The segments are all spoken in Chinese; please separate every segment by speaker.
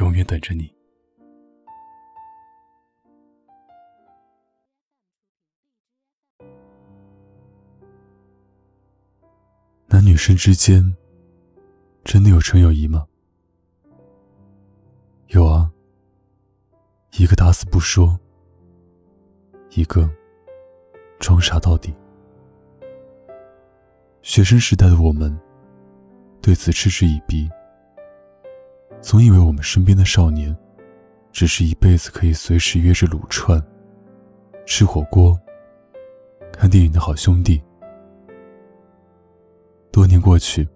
Speaker 1: 永远等着你。男女生之间真的有纯友谊吗？有啊，一个打死不说，一个装傻到底。学生时代的我们对此嗤之以鼻，总以为我们身边的少年只是一辈子可以随时约着撸串、吃火锅、看电影的好兄弟。多年过去，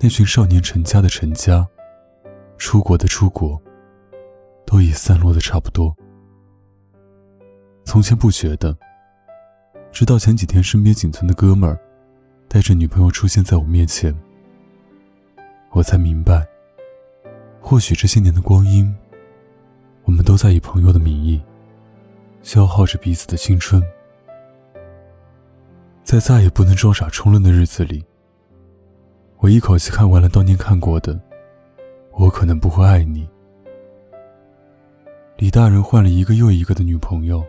Speaker 1: 那群少年成家的成家，出国的出国，都已散落的差不多。从前不觉得，直到前几天身边仅存的哥们儿带着女朋友出现在我面前，我才明白，或许这些年的光阴，我们都在以朋友的名义，消耗着彼此的青春，在再也不能装傻充愣的日子里。我一口气看完了当年看过的《我可能不会爱你》。李大人换了一个又一个的女朋友，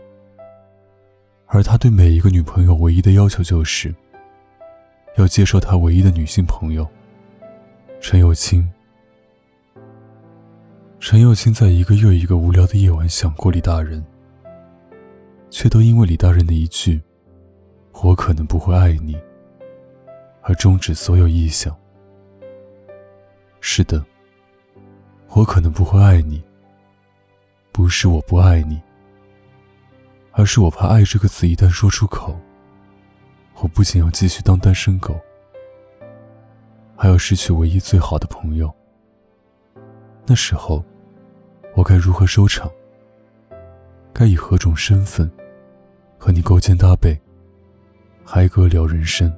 Speaker 1: 而他对每一个女朋友唯一的要求就是，要接受他唯一的女性朋友陈友清。陈友清在一个又一个无聊的夜晚想过李大人，却都因为李大人的一句“我可能不会爱你”。而终止所有意向。是的，我可能不会爱你。不是我不爱你，而是我怕“爱”这个词一旦说出口，我不仅要继续当单身狗，还要失去唯一最好的朋友。那时候，我该如何收场？该以何种身份和你勾肩搭背，嗨歌聊人生？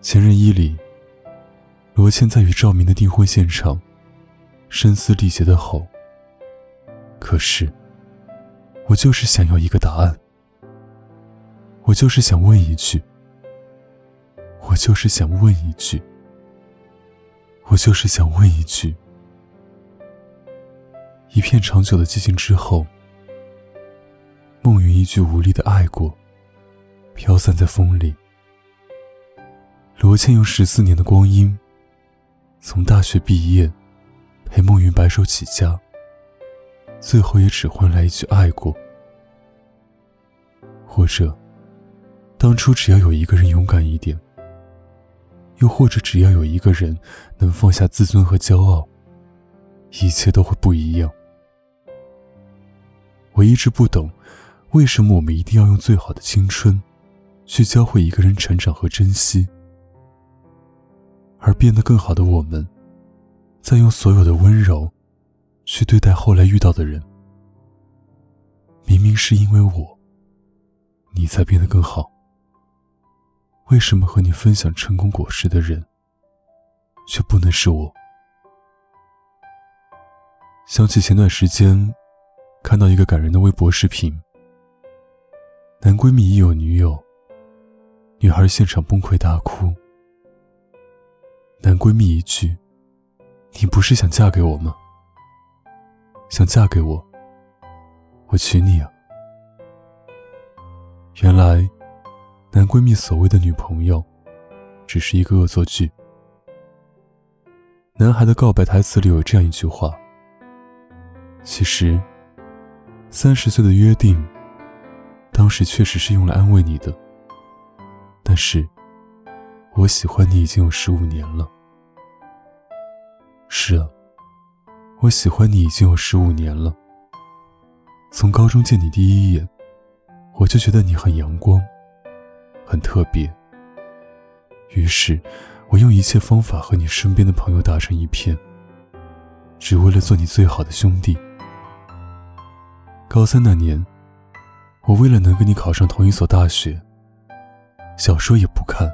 Speaker 1: 前任一里，罗茜在与赵明的订婚现场，声嘶力竭的吼：“可是，我就是想要一个答案，我就是想问一句，我就是想问一句，我就是想问一句。”一片长久的寂静之后，梦云一句无力的爱过，飘散在风里。罗茜用十四年的光阴，从大学毕业，陪孟云白手起家，最后也只换来一句爱过。或者，当初只要有一个人勇敢一点，又或者只要有一个人能放下自尊和骄傲，一切都会不一样。我一直不懂，为什么我们一定要用最好的青春，去教会一个人成长和珍惜。而变得更好的我们，在用所有的温柔，去对待后来遇到的人。明明是因为我，你才变得更好。为什么和你分享成功果实的人，却不能是我？想起前段时间，看到一个感人的微博视频，男闺蜜已有女友，女孩现场崩溃大哭。男闺蜜一句：“你不是想嫁给我吗？想嫁给我，我娶你啊！”原来，男闺蜜所谓的女朋友，只是一个恶作剧。男孩的告白台词里有这样一句话：“其实，三十岁的约定，当时确实是用来安慰你的，但是。”我喜欢你已经有十五年了。是啊，我喜欢你已经有十五年了。从高中见你第一眼，我就觉得你很阳光，很特别。于是，我用一切方法和你身边的朋友打成一片，只为了做你最好的兄弟。高三那年，我为了能跟你考上同一所大学，小说也不看，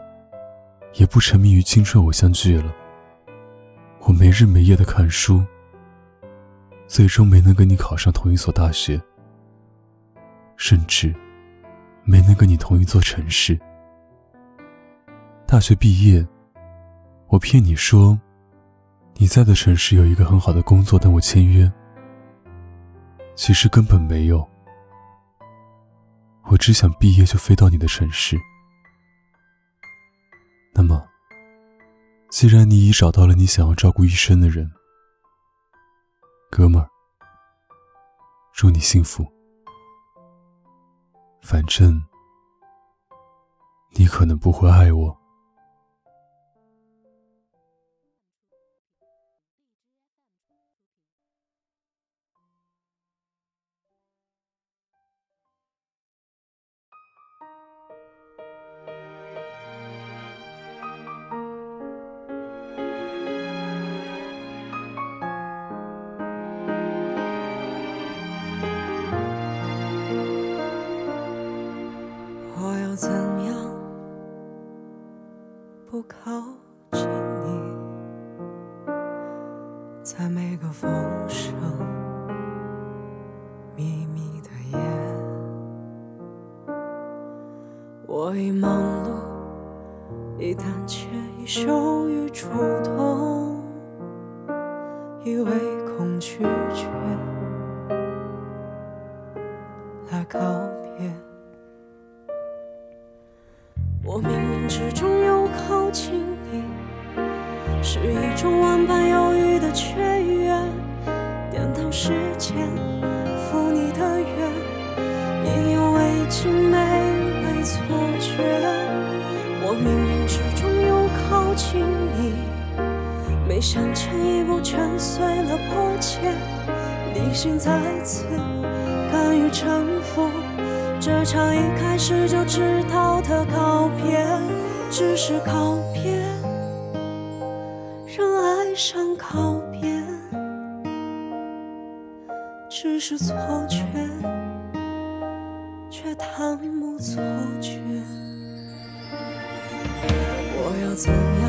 Speaker 1: 也不沉迷于青春偶像剧了。我没日没夜的看书，最终没能跟你考上同一所大学，甚至没能跟你同一座城市。大学毕业，我骗你说。你在的城市有一个很好的工作等我签约，其实根本没有。我只想毕业就飞到你的城市。那么，既然你已找到了你想要照顾一生的人，哥们儿，祝你幸福。反正，你可能不会爱我。
Speaker 2: 不靠近你？在每个风声秘密的夜，我已忙碌，一胆怯，已羞于触动，以为恐拒绝来告别。我冥冥之中又靠近你，是一种万般犹豫的雀跃，颠倒时间，赴你的约，意犹未尽，美为错觉。我冥冥之中又靠近你，没向前一步，全碎了破茧，理性再次甘于臣服。这场一开始就知道的告别，只是告别，让爱上告别，只是错觉，却贪慕错觉。我要怎样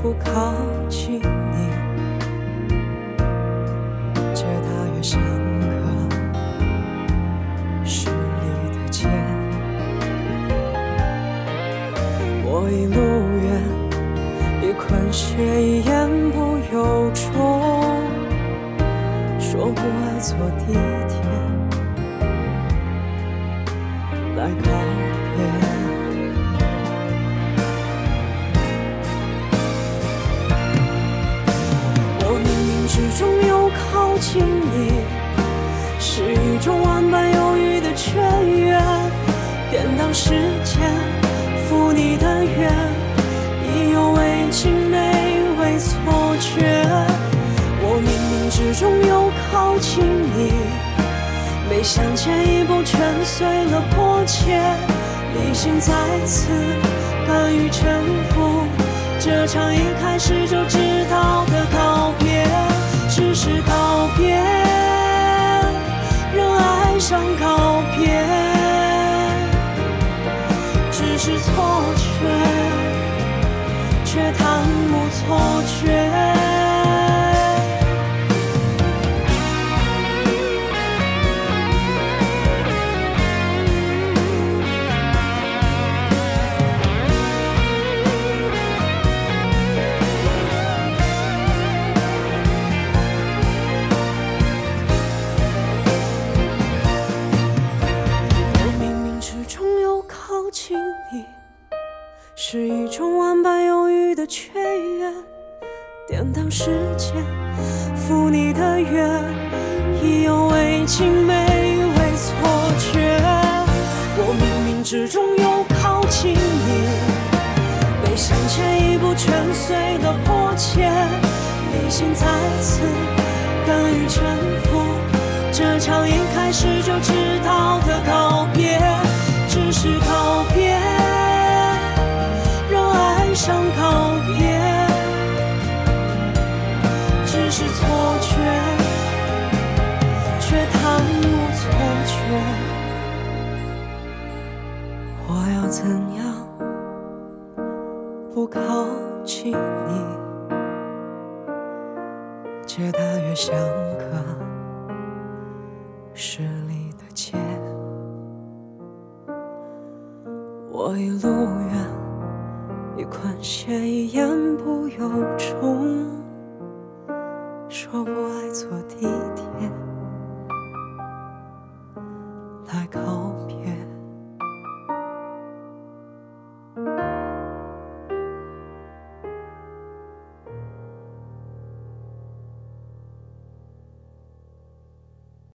Speaker 2: 不靠近你？却大越想。来告别。我冥冥之中又靠近你，是一种万般犹豫的雀跃，颠倒时间。负你的愿，意犹未尽，美为错觉。我冥冥之中又靠近你，没向前一步，全碎了破切。理性再次甘于臣服，这场一开始就知道的告典当时间，负你的约，意犹未尽，美味错觉。我冥冥之中又靠近你，被向前一步，全碎的破茧。理性再次甘于臣服，这场一开始就知道的告别，只是告别。让爱上告别，怎样不靠近你街道越像个十里的街我一路